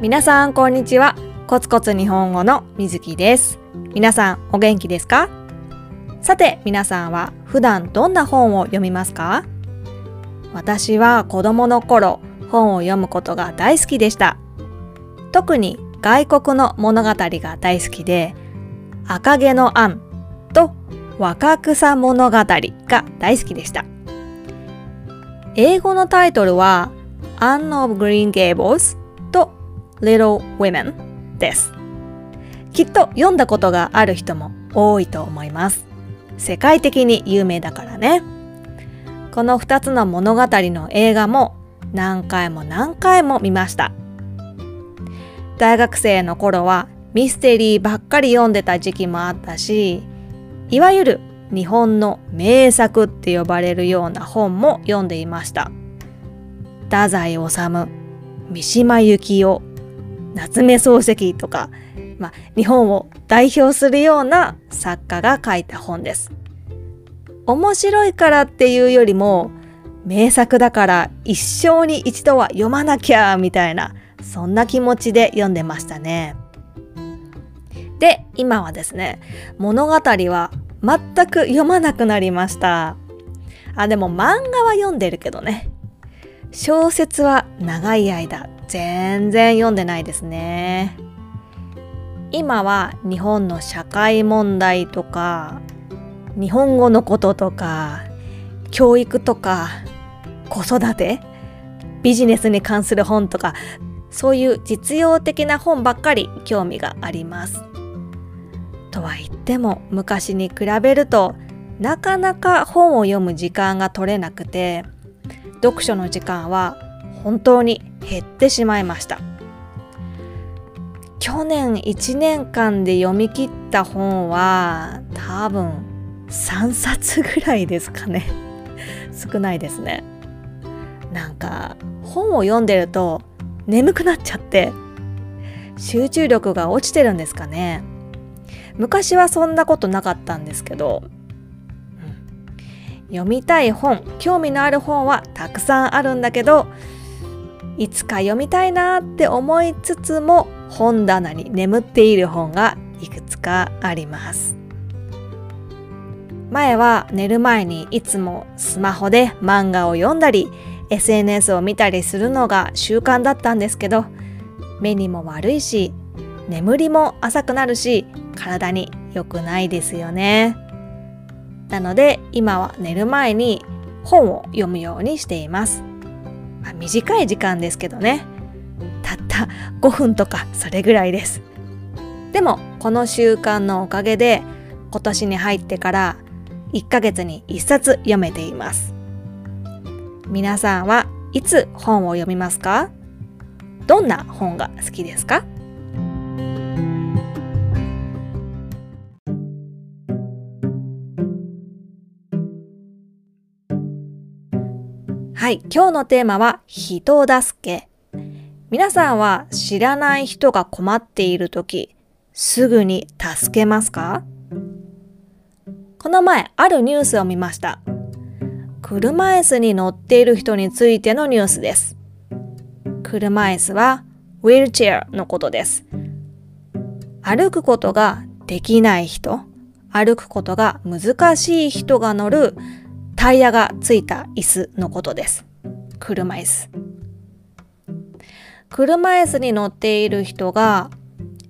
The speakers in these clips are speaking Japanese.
皆さんこんにちは。コツコツ日本語のみずきです。皆さんお元気ですか？さて皆さんは普段どんな本を読みますか？私は子供の頃本を読むことが大好きでした。特に外国の物語が大好きで赤毛のアンと若草物語が大好きでした。英語のタイトルは Anne of Green Gables Little Women です。きっと読んだことがある人も多いと思います。世界的に有名だからね。この2つの物語の映画も何回も何回も見ました。大学生の頃はミステリーばっかり読んでた時期もあったし、いわゆる日本の名作って呼ばれるような本も読んでいました。太宰治、三島由紀夫、夏目漱石とか、まあ、日本を代表するような作家が書いた本です。面白いからっていうよりも名作だから一生に一度は読まなきゃみたいなそんな気持ちで読んでましたね。で今はですね物語は全く読まなくなりました。あでも漫画は読んでるけどね小説は長い間全然読んでないですね。今は日本の社会問題とか日本語のこととか教育とか子育てビジネスに関する本とかそういう実用的な本ばっかり興味があります。とは言っても昔に比べるとなかなか本を読む時間が取れなくて読書の時間は本当に減ってしまいました。去年1年間で読み切った本は多分3冊ぐらいですかね。少ないですね。なんか本を読んでると眠くなっちゃって集中力が落ちてるんですかね。昔はそんなことなかったんですけど、うん、読みたい本興味のある本はたくさんあるんだけどいつか読みたいなって思いつつも本棚に眠っている本がいくつかあります。前は寝る前にいつもスマホで漫画を読んだり SNS を見たりするのが習慣だったんですけど目にも悪いし眠りも浅くなるし体に良くないですよね。なので今は寝る前に本を読むようにしています。まあ、短い時間ですけどね。たった5分とかそれぐらいです。でもこの習慣のおかげで今年に入ってから1ヶ月に1冊読めています。皆さんはいつ本を読みますか？どんな本が好きですか？はい、今日のテーマは人助け。皆さんは知らない人が困っているとき、すぐに助けますか？この前、あるニュースを見ました。車椅子に乗っている人についてのニュースです。車椅子はウィルチェアのことです。歩くことができない人、歩くことが難しい人が乗るタイヤがついた椅子のことです。車椅子。車椅子に乗っている人が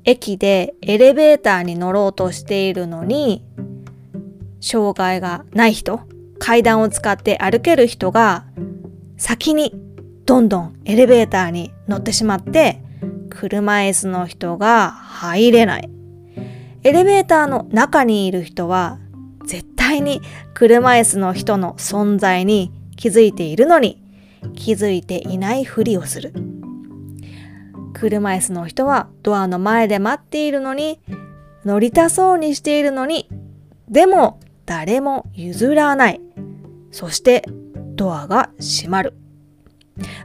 駅でエレベーターに乗ろうとしているのに障害がない人階段を使って歩ける人が先にどんどんエレベーターに乗ってしまって車椅子の人が入れないエレベーターの中にいる人は対に車椅子の人の存在に気づいているのに気づいていないふりをする。車椅子の人はドアの前で待っているのに乗りたそうにしているのにでも誰も譲らない。そしてドアが閉まる。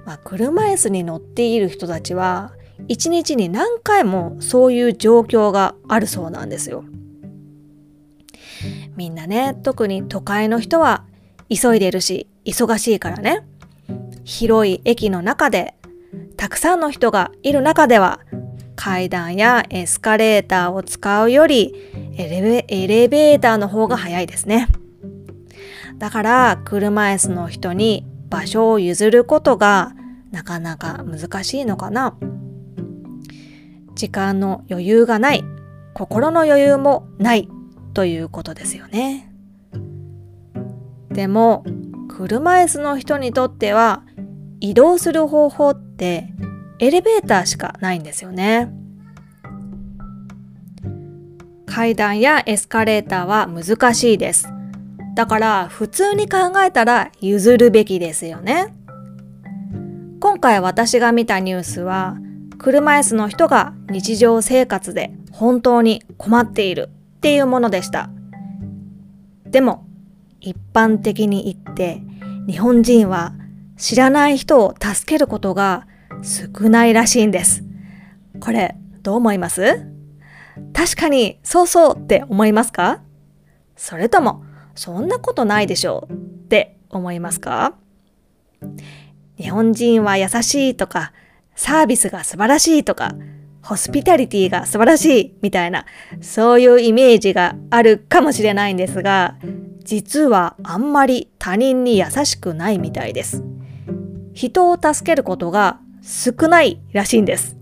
まあ、車椅子に乗っている人たちは一日に何回もそういう状況があるそうなんですよ。みんなね特に都会の人は急いでるし忙しいからね広い駅の中でたくさんの人がいる中では階段やエスカレーターを使うよりエレベエレベーターの方が早いですね。だから車椅子の人に場所を譲ることがなかなか難しいのかな。時間の余裕がない、心の余裕もないということですよね。でも車椅子の人にとっては移動する方法ってエレベーターしかないんですよね。階段やエスカレーターは難しいです。だから普通に考えたら譲るべきですよね。今回私が見たニュースは車椅子の人が日常生活で本当に困っているっていうものでした。でも一般的に言って日本人は知らない人を助けることが少ないらしいんです。これどう思います？確かにそうそうって思いますか？それともそんなことないでしょうって思いますか？日本人は優しいとか、サービスが素晴らしいとか、ホスピタリティが素晴らしいみたいな、そういうイメージがあるかもしれないんですが、実はあんまり他人に優しくないみたいです。人を助けることが少ないらしいんです。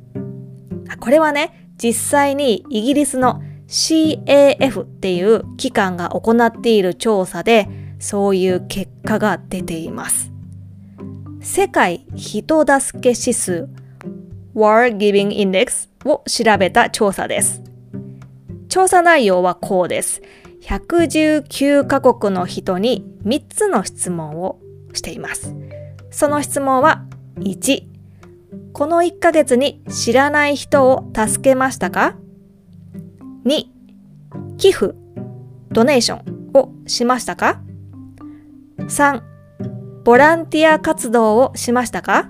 これはね、実際にイギリスの CAF っていう機関が行っている調査でそういう結果が出ています。世界人助け指数 War Giving Index を調べた調査です。調査内容はこうです。119カ国の人に3つの質問をしています。その質問は1、この1ヶ月に知らない人を助けましたか ?2、寄付、ドネーションをしましたか ?3、ボランティア活動をしましたか？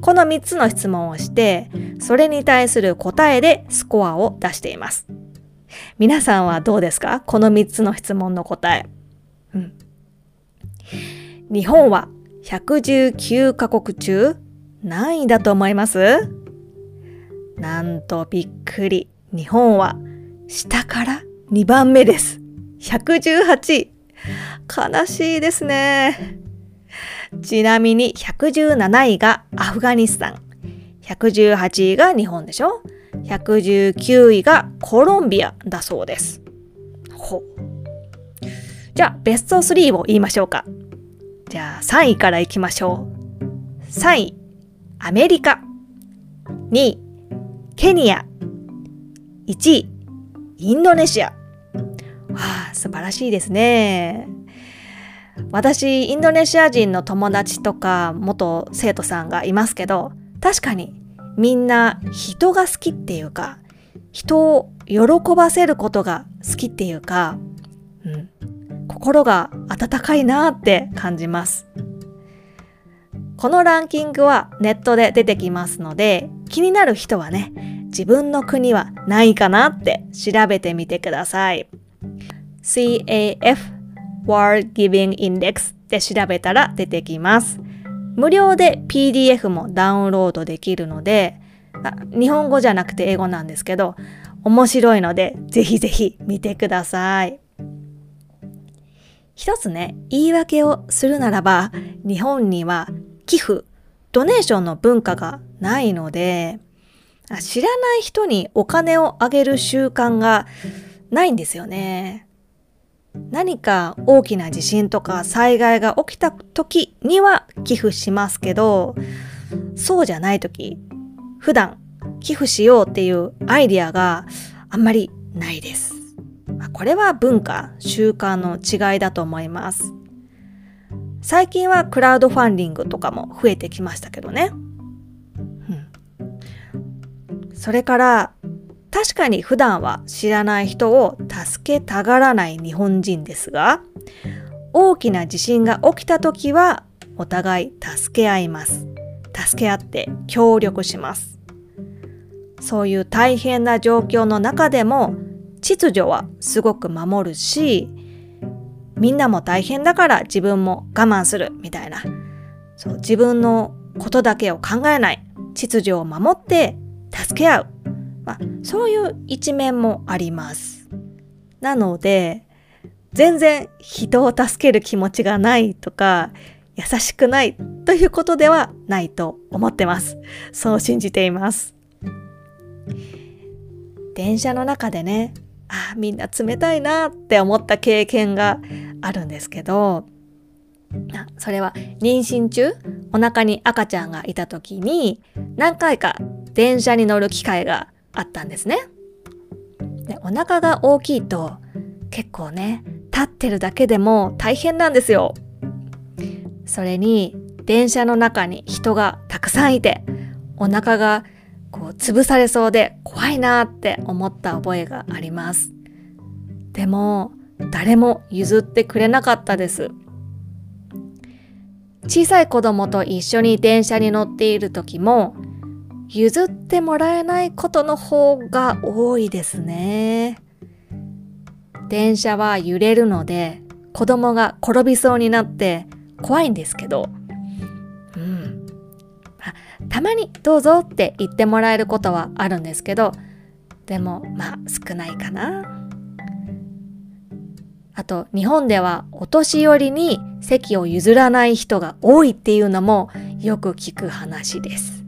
この3つの質問をして、それに対する答えでスコアを出しています。皆さんはどうですか？この3つの質問の答え。うん、日本は119カ国中何位だと思います？なんとびっくり。日本は下から2番目です。118位。悲しいですね。ちなみに117位がアフガニスタン。118位が日本でしょ ?119 位がコロンビアだそうです。ほじゃあ、ベスト3を言いましょうか。じゃあ、3位からいきましょう。3位、アメリカ。2位、ケニア。1位、インドネシア。わあ、素晴らしいですね。私インドネシア人の友達とか元生徒さんがいますけど確かにみんな人が好きっていうか人を喜ばせることが好きっていうか、うん、心が温かいなって感じます。このランキングはネットで出てきますので気になる人はね自分の国はないかなって調べてみてください。CAF War Giving Index で調べたら出てきます。無料で PDF もダウンロードできるので、日本語じゃなくて英語なんですけど、面白いのでぜひぜひ見てください。一つね、言い訳をするならば、日本には寄付、ドネーションの文化がないので、知らない人にお金をあげる習慣がないんですよね。何か大きな地震とか災害が起きた時には寄付しますけどそうじゃない時普段寄付しようっていうアイディアがあんまりないです。これは文化習慣の違いだと思います。最近はクラウドファンディングとかも増えてきましたけどね。うん、それから確かに普段は知らない人を助けたがらない日本人ですが、大きな地震が起きた時はお互い助け合います。助け合って協力します。そういう大変な状況の中でも秩序はすごく守るし、みんなも大変だから自分も我慢するみたいな。そう自分のことだけを考えない、秩序を守って助け合う。まあ、そういう一面もあります。なので、全然人を助ける気持ちがないとか、優しくないということではないと思ってます。そう信じています。電車の中でね、あみんな冷たいなって思った経験があるんですけど、それは妊娠中お腹に赤ちゃんがいた時に何回か電車に乗る機会があったんですね。でお腹が大きいと結構ね立ってるだけでも大変なんですよ。それに電車の中に人がたくさんいてお腹がこう潰されそうで怖いなって思った覚えがあります。でも誰も譲ってくれなかったです。小さい子供と一緒に電車に乗っている時も譲ってもらえないことの方が多いですね。電車は揺れるので子供が転びそうになって怖いんですけど、うん。たまにどうぞって言ってもらえることはあるんですけど、でもまあ少ないかな。あと日本ではお年寄りに席を譲らない人が多いっていうのもよく聞く話です。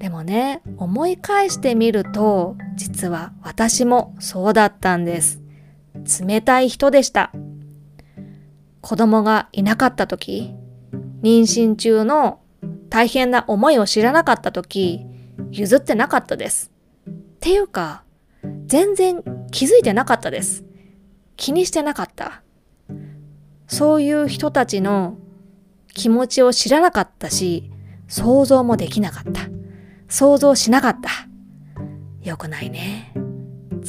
でもね、思い返してみると、実は私もそうだったんです。冷たい人でした。子供がいなかった時、妊娠中の大変な思いを知らなかった時、譲ってなかったです。っていうか、全然気づいてなかったです。気にしてなかった。そういう人たちの気持ちを知らなかったし、想像もできなかった。想像しなかった。よくないね。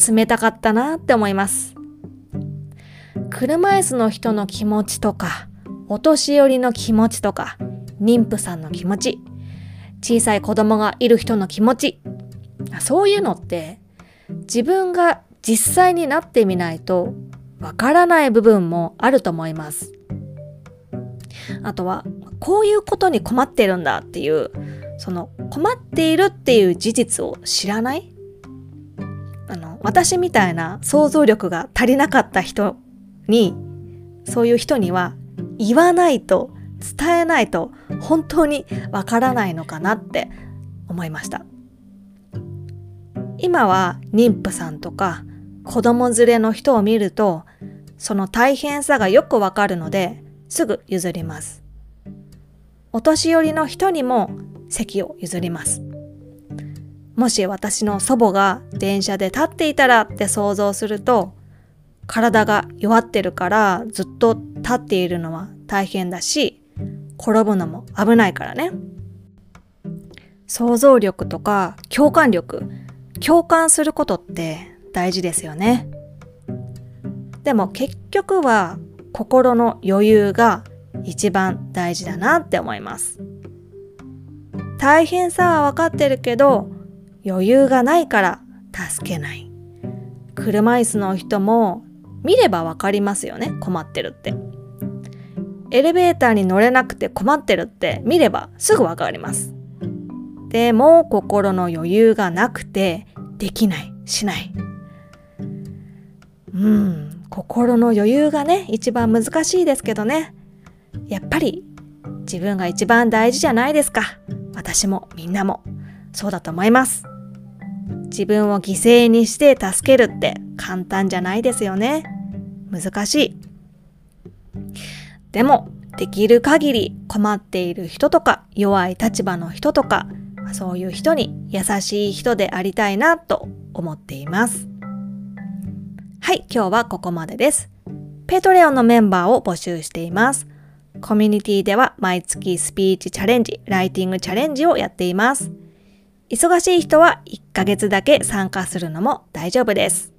冷たかったなって思います。車椅子の人の気持ちとか、お年寄りの気持ちとか、妊婦さんの気持ち、小さい子供がいる人の気持ち、そういうのって自分が実際になってみないとわからない部分もあると思います。あとは、こういうことに困ってるんだっていう、その困っているっていう事実を知らない？あの、私みたいな想像力が足りなかった人に、そういう人には言わないと、伝えないと本当にわからないのかなって思いました。今は妊婦さんとか子供連れの人を見ると、その大変さがよくわかるので、すぐ譲ります。お年寄りの人にも席を譲ります。もし私の祖母が電車で立っていたらって想像すると、体が弱ってるからずっと立っているのは大変だし、転ぶのも危ないからね。想像力とか共感力、共感することって大事ですよね。でも結局は心の余裕が一番大事だなって思います。大変さは分かってるけど余裕がないから助けない。車椅子の人も見れば分かりますよね困ってるって。エレベーターに乗れなくて困ってるって見ればすぐ分かります。でも心の余裕がなくてできないしないうん、心の余裕がね、一番難しいですけどね。やっぱり自分が一番大事じゃないですか。私もみんなもそうだと思います。自分を犠牲にして助けるって簡単じゃないですよね。難しい。でも、できる限り困っている人とか弱い立場の人とかそういう人に優しい人でありたいなと思っています。はい、今日はここまでです。ペトレオンのメンバーを募集しています。コミュニティでは毎月スピーチチャレンジ、ライティングチャレンジをやっています。忙しい人は1ヶ月だけ参加するのも大丈夫です。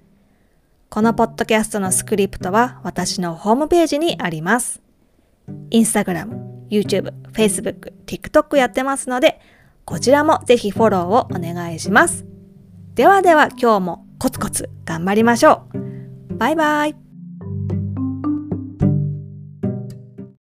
このポッドキャストのスクリプトは私のホームページにあります。Instagram、YouTube、Facebook、TikTok やってますので、こちらもぜひフォローをお願いします。ではでは今日もコツコツ頑張りましょう。バイバイ。